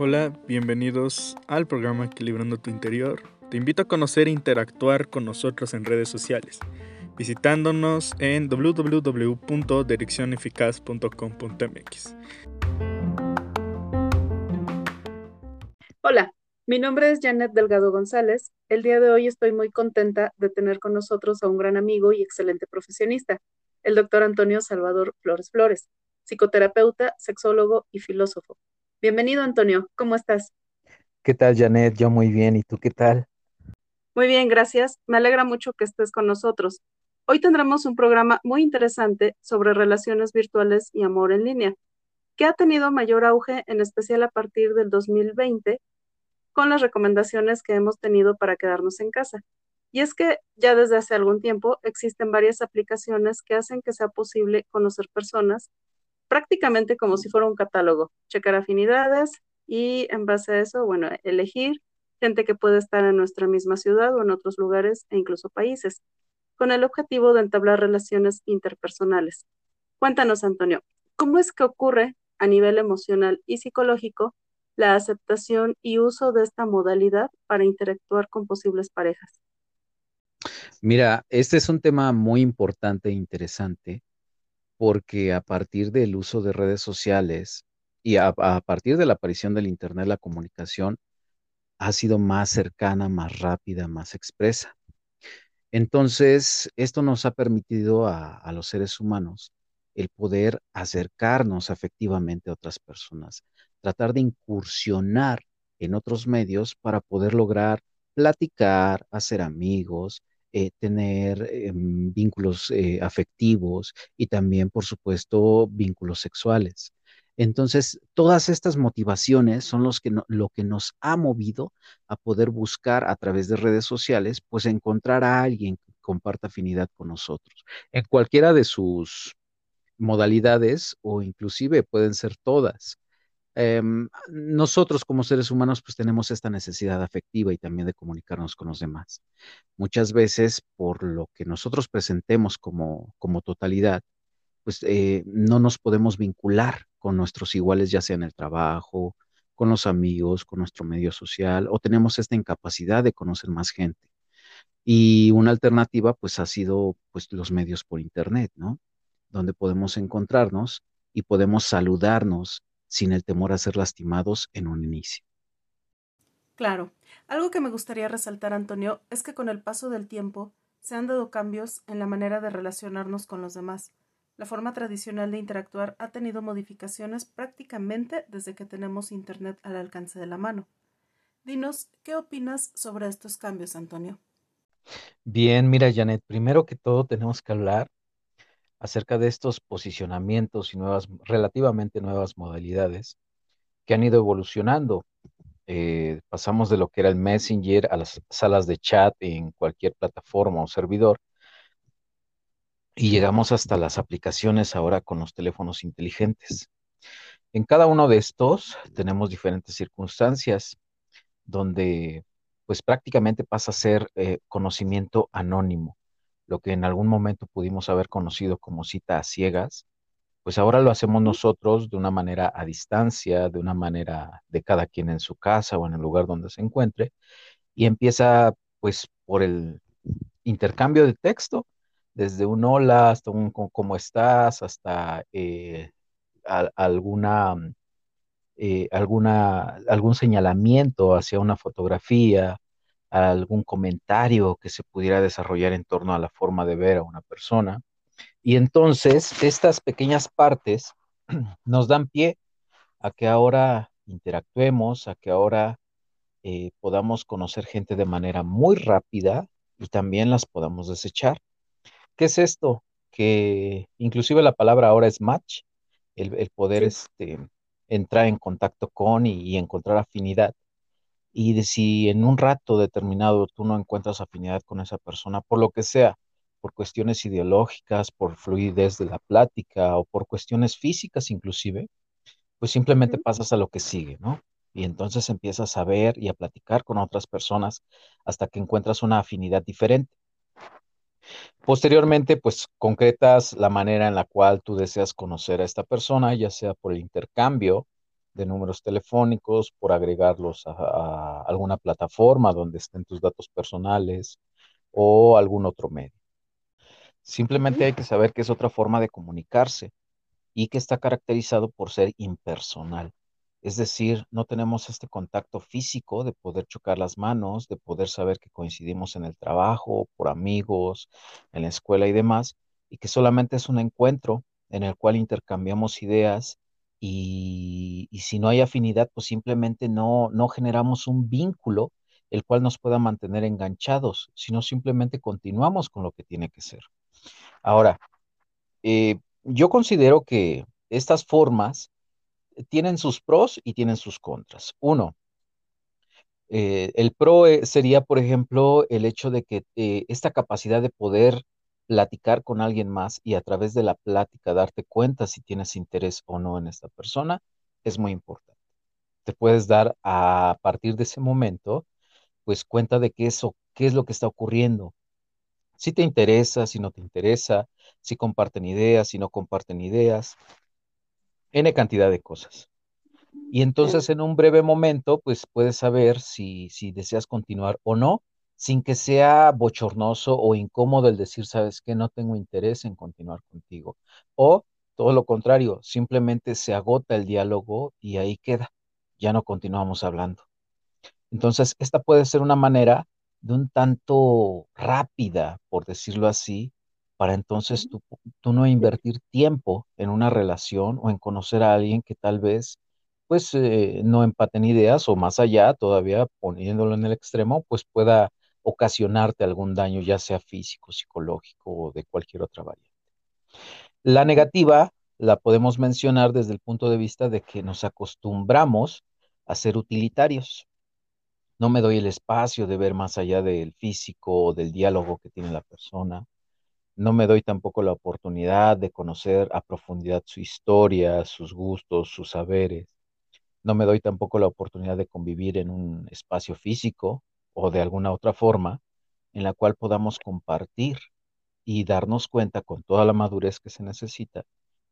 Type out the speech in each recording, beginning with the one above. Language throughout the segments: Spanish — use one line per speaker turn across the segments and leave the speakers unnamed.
Hola, bienvenidos al programa Equilibrando tu Interior. Te invito a conocer e interactuar con nosotros en redes sociales, visitándonos en www.direccioneficaz.com.mx.
Hola, mi nombre es Janet Delgado González. El día de hoy estoy muy contenta de tener con nosotros a un gran amigo y excelente profesionista, el doctor Antonio Salvador Flores Flores, psicoterapeuta, sexólogo y filósofo. Bienvenido, Antonio. ¿Cómo estás?
¿Qué tal, Janet? Yo muy bien. ¿Y tú qué tal?
Muy bien, gracias. Me alegra mucho que estés con nosotros. Hoy tendremos un programa muy interesante sobre relaciones virtuales y amor en línea, que ha tenido mayor auge, en especial a partir del 2020, con las recomendaciones que hemos tenido para quedarnos en casa. Y es que ya desde hace algún tiempo existen varias aplicaciones que hacen que sea posible conocer personas prácticamente como si fuera un catálogo, checar afinidades y en base a eso, bueno, elegir gente que puede estar en nuestra misma ciudad o en otros lugares e incluso países, con el objetivo de entablar relaciones interpersonales. Cuéntanos, Antonio, ¿cómo es que ocurre a nivel emocional y psicológico la aceptación y uso de esta modalidad para interactuar con posibles parejas?
Mira, este es un tema muy importante e interesante porque a partir del uso de redes sociales y a, partir de la aparición del Internet, la comunicación ha sido más cercana, más rápida, más expresa. Entonces, esto nos ha permitido a, los seres humanos el poder acercarnos afectivamente a otras personas, tratar de incursionar en otros medios para poder lograr platicar, hacer amigos, eh, tener em, vínculos eh, afectivos y también, por supuesto, vínculos sexuales. Entonces, todas estas motivaciones son los que lo que nos ha movido a poder buscar a través de redes sociales, pues encontrar a alguien que comparta afinidad con nosotros, en cualquiera de sus modalidades o inclusive pueden ser todas. Em, nosotros como seres humanos pues tenemos esta necesidad afectiva y también de comunicarnos con los demás. Muchas veces por lo que nosotros presentemos como, como totalidad, pues eh, no nos podemos vincular con nuestros iguales, ya sea en el trabajo, con los amigos, con nuestro medio social, o tenemos esta incapacidad de conocer más gente. Y una alternativa pues ha sido pues los medios por internet, ¿no? Donde podemos encontrarnos y podemos saludarnos sin el temor a ser lastimados en un inicio.
Claro. Algo que me gustaría resaltar, Antonio, es que con el paso del tiempo se han dado cambios en la manera de relacionarnos con los demás. La forma tradicional de interactuar ha tenido modificaciones prácticamente desde que tenemos Internet al alcance de la mano. Dinos, ¿qué opinas sobre estos cambios, Antonio?
Bien, mira, Janet, primero que todo tenemos que hablar acerca de estos posicionamientos y nuevas, relativamente nuevas modalidades que han ido evolucionando. Eh, pasamos de lo que era el Messenger a las salas de chat en cualquier plataforma o servidor y llegamos hasta las aplicaciones ahora con los teléfonos inteligentes. En cada uno de estos tenemos diferentes circunstancias donde pues prácticamente pasa a ser eh, conocimiento anónimo lo que en algún momento pudimos haber conocido como cita a ciegas, pues ahora lo hacemos nosotros de una manera a distancia, de una manera de cada quien en su casa o en el lugar donde se encuentre, y empieza pues por el intercambio de texto, desde un hola hasta un cómo estás, hasta eh, alguna, eh, alguna, algún señalamiento hacia una fotografía, algún comentario que se pudiera desarrollar en torno a la forma de ver a una persona. Y entonces estas pequeñas partes nos dan pie a que ahora interactuemos, a que ahora eh, podamos conocer gente de manera muy rápida y también las podamos desechar. ¿Qué es esto? Que inclusive la palabra ahora es match, el, poder este, entrar en contacto con y encontrar afinidad y de si en un rato determinado tú no encuentras afinidad con esa persona, por lo que sea, por cuestiones ideológicas, por fluidez de la plática o por cuestiones físicas inclusive, pues simplemente pasas a lo que sigue, ¿no? Y entonces empiezas a ver y a platicar con otras personas hasta que encuentras una afinidad diferente. Posteriormente, pues concretas la manera en la cual tú deseas conocer a esta persona, ya sea por el intercambio de números telefónicos, por agregarlos a, alguna plataforma donde estén tus datos personales o algún otro medio. Simplemente hay que saber que es otra forma de comunicarse y que está caracterizado por ser impersonal. Es decir, no tenemos este contacto físico de poder chocar las manos, de poder saber que coincidimos en el trabajo, por amigos, en la escuela y demás, y que solamente es un encuentro en el cual intercambiamos ideas y, si no hay afinidad, pues simplemente no, no generamos un vínculo el cual nos pueda mantener enganchados, sino simplemente continuamos con lo que tiene que ser. Ahora, eh, yo considero que estas formas tienen sus pros y tienen sus contras. Uno, eh, el pro eh, sería, por ejemplo, el hecho de que esta capacidad de poder platicar con alguien más y a través de la plática darte cuenta si tienes interés o no en esta persona es muy importante. Te puedes dar a partir de ese momento, pues cuenta de qué, eso, qué es lo que está ocurriendo. Si te interesa, si no te interesa, si comparten ideas, si no comparten ideas, N cantidad de cosas. Y entonces en un breve momento, pues puedes saber si, si deseas continuar o no, sin que sea bochornoso o incómodo el decir, sabes que no tengo interés en continuar contigo. O todo lo contrario, simplemente se agota el diálogo y ahí queda, ya no continuamos hablando. Entonces, esta puede ser una manera de un tanto rápida, por decirlo así, para entonces tú, no invertir tiempo en una relación o en conocer a alguien que tal vez pues eh, no empaten ideas o más allá, todavía poniéndolo en el extremo, pues pueda ocasionarte algún daño, ya sea físico, psicológico o de cualquier otra variante. La negativa la podemos mencionar desde el punto de vista de que nos acostumbramos a ser utilitarios. No me doy el espacio de ver más allá del físico o del diálogo que tiene la persona no me doy tampoco la oportunidad de conocer a profundidad su historia, sus gustos, sus saberes. No me doy tampoco la oportunidad de convivir en un espacio físico o de alguna otra forma en la cual podamos compartir y darnos cuenta con toda la madurez que se necesita,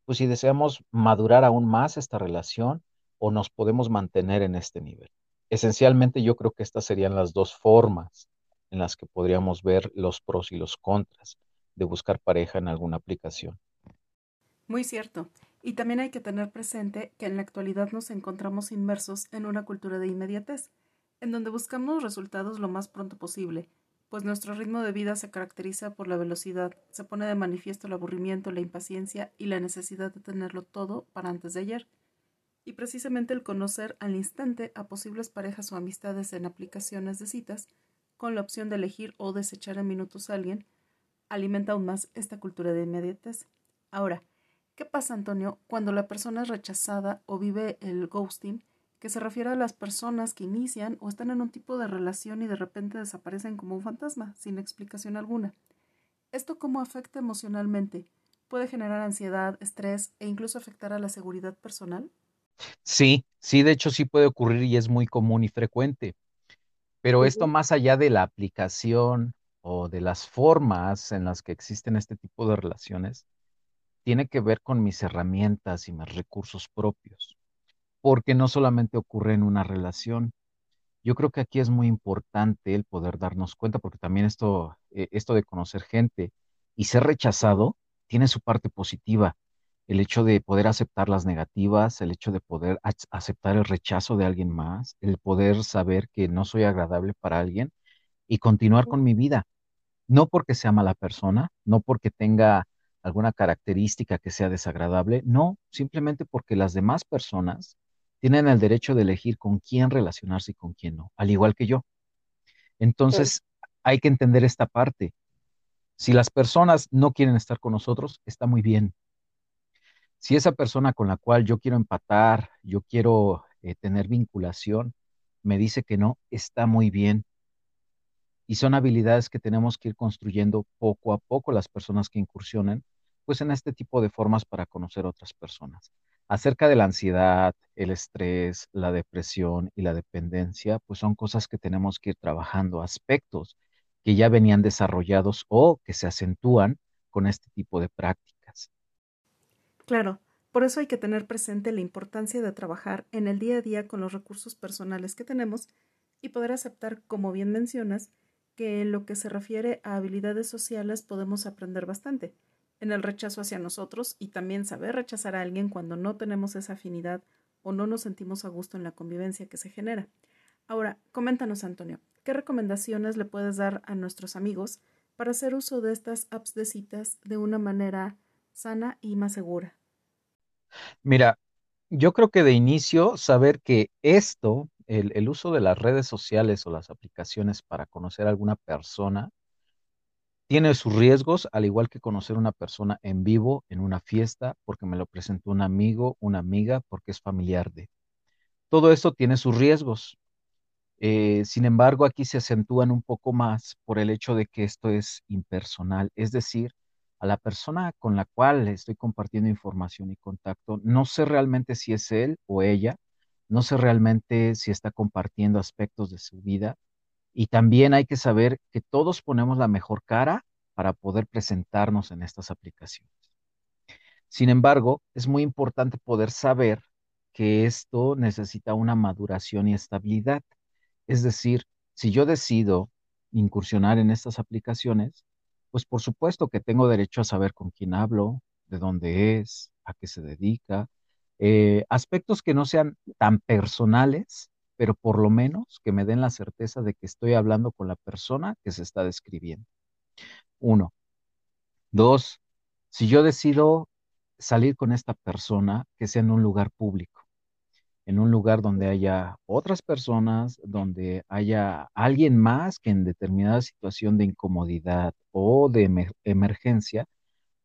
pues si deseamos madurar aún más esta relación o nos podemos mantener en este nivel. Esencialmente yo creo que estas serían las dos formas en las que podríamos ver los pros y los contras de buscar pareja en alguna aplicación.
Muy cierto. Y también hay que tener presente que en la actualidad nos encontramos inmersos en una cultura de inmediatez, en donde buscamos resultados lo más pronto posible, pues nuestro ritmo de vida se caracteriza por la velocidad, se pone de manifiesto el aburrimiento, la impaciencia y la necesidad de tenerlo todo para antes de ayer. Y precisamente el conocer al instante a posibles parejas o amistades en aplicaciones de citas, con la opción de elegir o desechar en minutos a alguien, alimenta aún más esta cultura de inmediatez. Ahora, ¿qué pasa, Antonio, cuando la persona es rechazada o vive el ghosting, que se refiere a las personas que inician o están en un tipo de relación y de repente desaparecen como un fantasma, sin explicación alguna? ¿Esto cómo afecta emocionalmente? ¿Puede generar ansiedad, estrés e incluso afectar a la seguridad personal?
Sí, sí, de hecho sí puede ocurrir y es muy común y frecuente. Pero esto más allá de la aplicación o de las formas en las que existen este tipo de relaciones tiene que ver con mis herramientas y mis recursos propios, porque no solamente ocurre en una relación. Yo creo que aquí es muy importante el poder darnos cuenta, porque también esto, eh, esto de conocer gente y ser rechazado tiene su parte positiva. El hecho de poder aceptar las negativas, el hecho de poder aceptar el rechazo de alguien más, el poder saber que no soy agradable para alguien y continuar con mi vida no porque sea mala persona, no porque tenga alguna característica que sea desagradable, no, simplemente porque las demás personas tienen el derecho de elegir con quién relacionarse y con quién no, al igual que yo. Entonces, hay que entender esta parte. Si las personas no quieren estar con nosotros, está muy bien. Si esa persona con la cual yo quiero empatar, yo quiero eh, tener vinculación, me dice que no, está muy bien y son habilidades que tenemos que ir construyendo poco a poco las personas que incursionen, pues en este tipo de formas para conocer otras personas. Acerca de la ansiedad, el estrés, la depresión y la dependencia, pues son cosas que tenemos que ir trabajando, aspectos que ya venían desarrollados o que se acentúan con este tipo de prácticas.
Claro, por eso hay que tener presente la importancia de trabajar en el día a día con los recursos personales que tenemos y poder aceptar, como bien mencionas, que en lo que se refiere a habilidades sociales podemos aprender bastante, en el rechazo hacia nosotros y también saber rechazar a alguien cuando no tenemos esa afinidad o no nos sentimos a gusto en la convivencia que se genera. Ahora, coméntanos, Antonio, ¿qué recomendaciones le puedes dar a nuestros amigos para hacer uso de estas apps de citas de una manera sana y más segura?
Mira, yo creo que de inicio saber que esto, el, uso de las redes sociales o las aplicaciones para conocer a alguna persona, tiene sus riesgos, al igual que conocer una persona en vivo, en una fiesta, porque me lo presentó un amigo, una amiga, porque es familiar de. Todo esto tiene sus riesgos. Eh, sin embargo, aquí se acentúan un poco más por el hecho de que esto es impersonal, es decir, a la persona con la cual estoy compartiendo información y contacto, no sé realmente si es él o ella, no sé realmente si está compartiendo aspectos de su vida y también hay que saber que todos ponemos la mejor cara para poder presentarnos en estas aplicaciones. Sin embargo, es muy importante poder saber que esto necesita una maduración y estabilidad. Es decir, si yo decido incursionar en estas aplicaciones, pues por supuesto que tengo derecho a saber con quién hablo, de dónde es, a qué se dedica, eh, aspectos que no sean tan personales, pero por lo menos que me den la certeza de que estoy hablando con la persona que se está describiendo. Uno. Dos, si yo decido salir con esta persona, que sea en un lugar público, en un lugar donde haya otras personas, donde haya alguien más que en determinada situación de incomodidad o de emergencia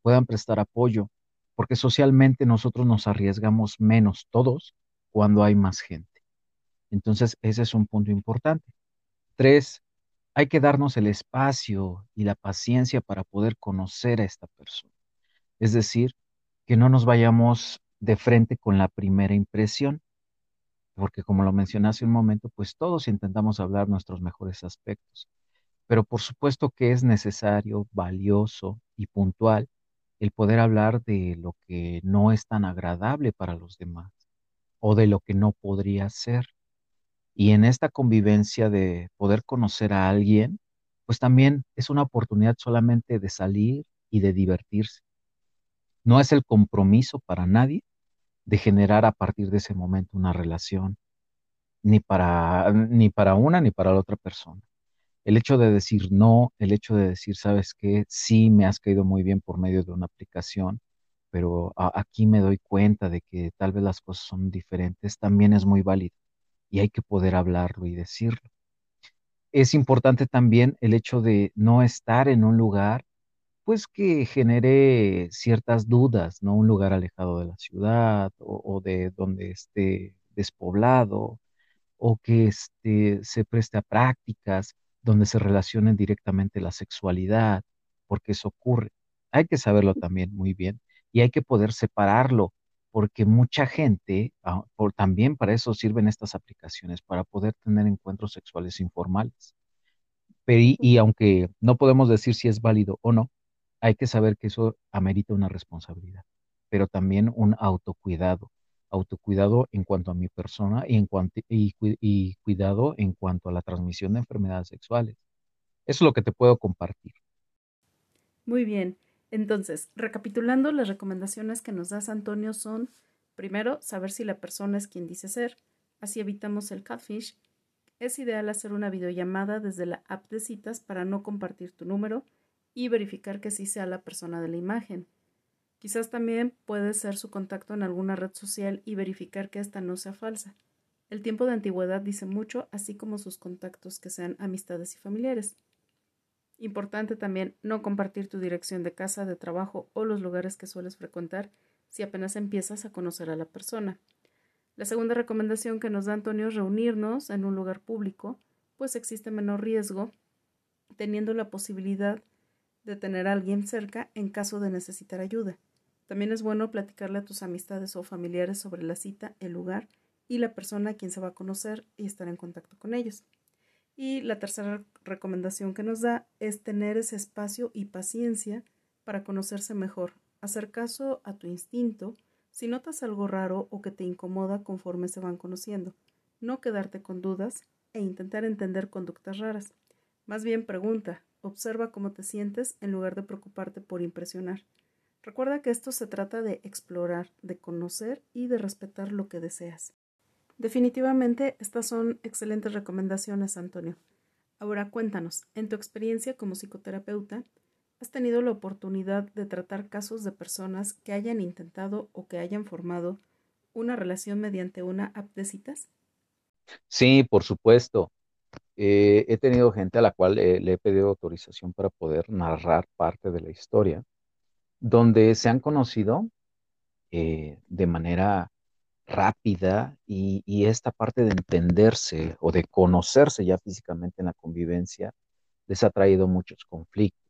puedan prestar apoyo, porque socialmente nosotros nos arriesgamos menos todos cuando hay más gente. Entonces, ese es un punto importante. Tres, hay que darnos el espacio y la paciencia para poder conocer a esta persona. Es decir, que no nos vayamos de frente con la primera impresión, porque como lo mencioné hace un momento, pues todos intentamos hablar nuestros mejores aspectos, pero por supuesto que es necesario, valioso y puntual el poder hablar de lo que no es tan agradable para los demás o de lo que no podría ser. Y en esta convivencia de poder conocer a alguien, pues también es una oportunidad solamente de salir y de divertirse. No es el compromiso para nadie, de generar a partir de ese momento una relación, ni para, ni para una ni para la otra persona. El hecho de decir no, el hecho de decir, sabes que sí me has caído muy bien por medio de una aplicación, pero aquí me doy cuenta de que tal vez las cosas son diferentes, también es muy válido y hay que poder hablarlo y decirlo. Es importante también el hecho de no estar en un lugar pues que genere ciertas dudas, ¿no? Un lugar alejado de la ciudad o, de donde esté despoblado o que este, se preste a prácticas donde se relacione directamente la sexualidad, porque eso ocurre. Hay que saberlo también muy bien y hay que poder separarlo, porque mucha gente, ah, por, también para eso sirven estas aplicaciones, para poder tener encuentros sexuales informales. Pero, y aunque no podemos decir si es válido o no, hay que saber que eso amerita una responsabilidad, pero también un autocuidado. Autocuidado en cuanto a mi persona y, en cuanto, y, y cuidado en cuanto a la transmisión de enfermedades sexuales. Eso es lo que te puedo compartir.
Muy bien. Entonces, recapitulando, las recomendaciones que nos das, Antonio, son, primero, saber si la persona es quien dice ser. Así evitamos el catfish. Es ideal hacer una videollamada desde la app de citas para no compartir tu número y verificar que sí sea la persona de la imagen. Quizás también puede ser su contacto en alguna red social y verificar que ésta no sea falsa. El tiempo de antigüedad dice mucho, así como sus contactos que sean amistades y familiares. Importante también no compartir tu dirección de casa, de trabajo o los lugares que sueles frecuentar si apenas empiezas a conocer a la persona. La segunda recomendación que nos da Antonio es reunirnos en un lugar público, pues existe menor riesgo, teniendo la posibilidad de tener a alguien cerca en caso de necesitar ayuda. También es bueno platicarle a tus amistades o familiares sobre la cita, el lugar y la persona a quien se va a conocer y estar en contacto con ellos. Y la tercera recomendación que nos da es tener ese espacio y paciencia para conocerse mejor, hacer caso a tu instinto si notas algo raro o que te incomoda conforme se van conociendo, no quedarte con dudas e intentar entender conductas raras. Más bien pregunta, observa cómo te sientes en lugar de preocuparte por impresionar. Recuerda que esto se trata de explorar, de conocer y de respetar lo que deseas. Definitivamente estas son excelentes recomendaciones, Antonio. Ahora cuéntanos, en tu experiencia como psicoterapeuta, ¿has tenido la oportunidad de tratar casos de personas que hayan intentado o que hayan formado una relación mediante una app de citas?
Sí, por supuesto. Eh, he tenido gente a la cual le he pedido autorización para poder narrar parte de la historia donde se han conocido eh, de manera rápida y, esta parte de entenderse o de conocerse ya físicamente en la convivencia les ha traído muchos conflictos.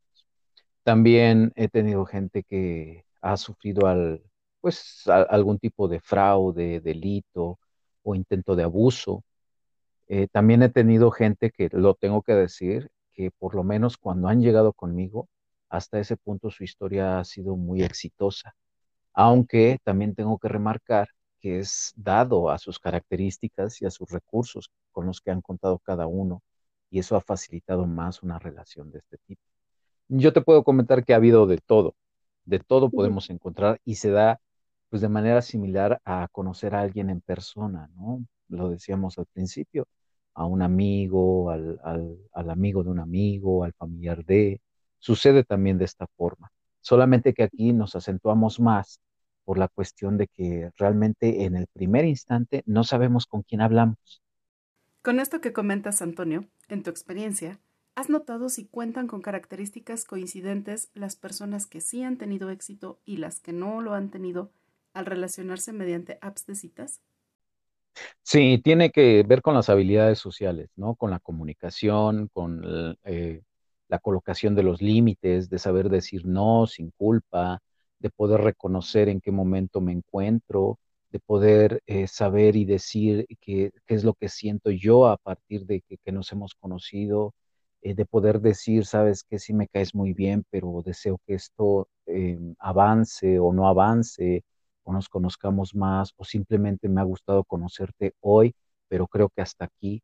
También he tenido gente que ha sufrido al, pues, algún tipo de fraude, delito o intento de abuso. Eh, también he tenido gente que, lo tengo que decir, que por lo menos cuando han llegado conmigo, hasta ese punto su historia ha sido muy exitosa, aunque también tengo que remarcar que es dado a sus características y a sus recursos con los que han contado cada uno, y eso ha facilitado más una relación de este tipo. Yo te puedo comentar que ha habido de todo, de todo podemos encontrar y se da pues de manera similar a conocer a alguien en persona, ¿no? Lo decíamos al principio, a un amigo, al, al amigo de un amigo, al familiar de, Sucede también de esta forma, solamente que aquí nos acentuamos más por la cuestión de que realmente en el primer instante no sabemos con quién hablamos.
Con esto que comentas, Antonio, en tu experiencia, ¿has notado si cuentan con características coincidentes las personas que sí han tenido éxito y las que no lo han tenido al relacionarse mediante apps de citas?
Sí, tiene que ver con las habilidades sociales, ¿no? Con la comunicación, con eh, la colocación de los límites, de saber decir no sin culpa, de poder reconocer en qué momento me encuentro, de poder eh, saber y decir qué, es lo que siento yo a partir de que, nos hemos conocido, eh, de poder decir, sabes que sí me caes muy bien, pero deseo que esto eh, avance o no avance, o nos conozcamos más, o simplemente me ha gustado conocerte hoy, pero creo que hasta aquí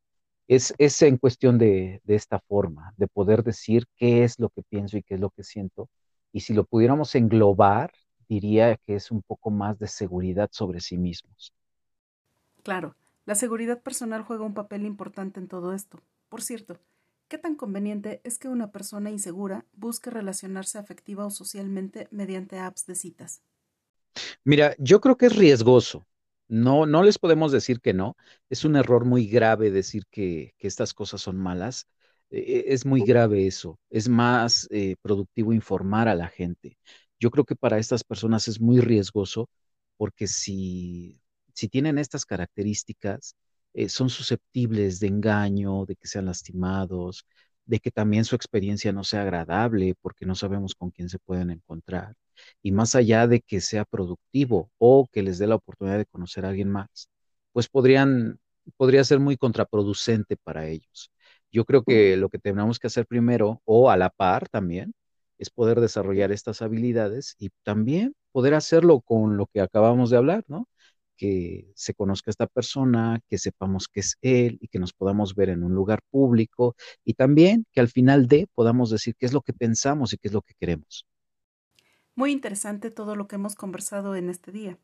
es, en cuestión de, esta forma, de poder decir qué es lo que pienso y qué es lo que siento. Y si lo pudiéramos englobar, diría que es un poco más de seguridad sobre sí mismos.
Claro, la seguridad personal juega un papel importante en todo esto. Por cierto, ¿qué tan conveniente es que una persona insegura busque relacionarse afectiva o socialmente mediante apps de citas?
Mira, yo creo que es riesgoso. No, no les podemos decir que no. Es un error muy grave decir que, estas cosas son malas. E, e, es muy grave eso. Es más eh, productivo informar a la gente. Yo creo que para estas personas es muy riesgoso porque si, si tienen estas características, eh, son susceptibles de engaño, de que sean lastimados, de que también su experiencia no sea agradable porque no sabemos con quién se pueden encontrar y más allá de que sea productivo o que les dé la oportunidad de conocer a alguien más, pues podrían, podría ser muy contraproducente para ellos. Yo creo que lo que tenemos que hacer primero, o a la par también, es poder desarrollar estas habilidades y también poder hacerlo con lo que acabamos de hablar, ¿no? Que se conozca esta persona, que sepamos que es él y que nos podamos ver en un lugar público y también que al final de podamos decir qué es lo que pensamos y qué es lo que queremos.
Muy interesante todo lo que hemos conversado en este día.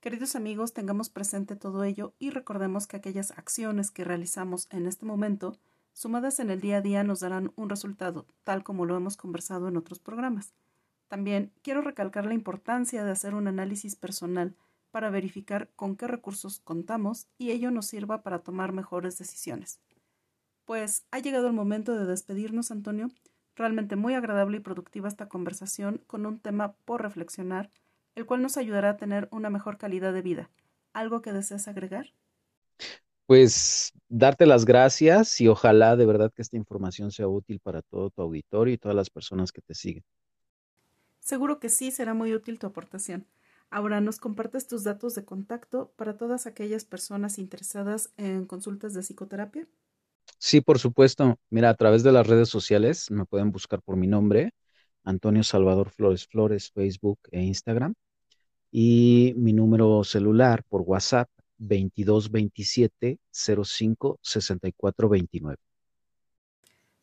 Queridos amigos, tengamos presente todo ello y recordemos que aquellas acciones que realizamos en este momento, sumadas en el día a día, nos darán un resultado, tal como lo hemos conversado en otros programas. También quiero recalcar la importancia de hacer un análisis personal para verificar con qué recursos contamos y ello nos sirva para tomar mejores decisiones. Pues ha llegado el momento de despedirnos, Antonio. Realmente muy agradable y productiva esta conversación con un tema por reflexionar, el cual nos ayudará a tener una mejor calidad de vida. ¿Algo que desees agregar?
Pues darte las gracias y ojalá de verdad que esta información sea útil para todo tu auditorio y todas las personas que te siguen.
Seguro que sí será muy útil tu aportación. Ahora nos compartes tus datos de contacto para todas aquellas personas interesadas en consultas de psicoterapia.
Sí, por supuesto. Mira, a través de las redes sociales me pueden buscar por mi nombre, Antonio Salvador Flores Flores, Facebook e Instagram. Y mi número celular por WhatsApp, 2227 05 64 29.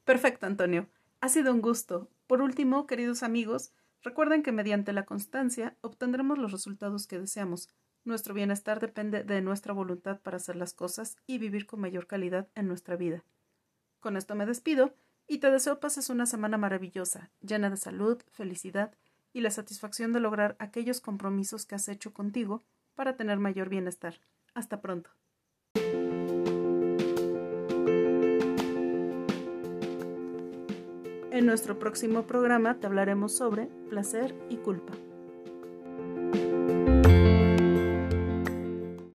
Perfecto, Antonio. Ha sido un gusto. Por último, queridos amigos, recuerden que mediante la constancia obtendremos los resultados que deseamos. Nuestro bienestar depende de nuestra voluntad para hacer las cosas y vivir con mayor calidad en nuestra vida. Con esto me despido y te deseo pases una semana maravillosa, llena de salud, felicidad y la satisfacción de lograr aquellos compromisos que has hecho contigo para tener mayor bienestar. Hasta pronto. En nuestro próximo programa te hablaremos sobre placer y culpa.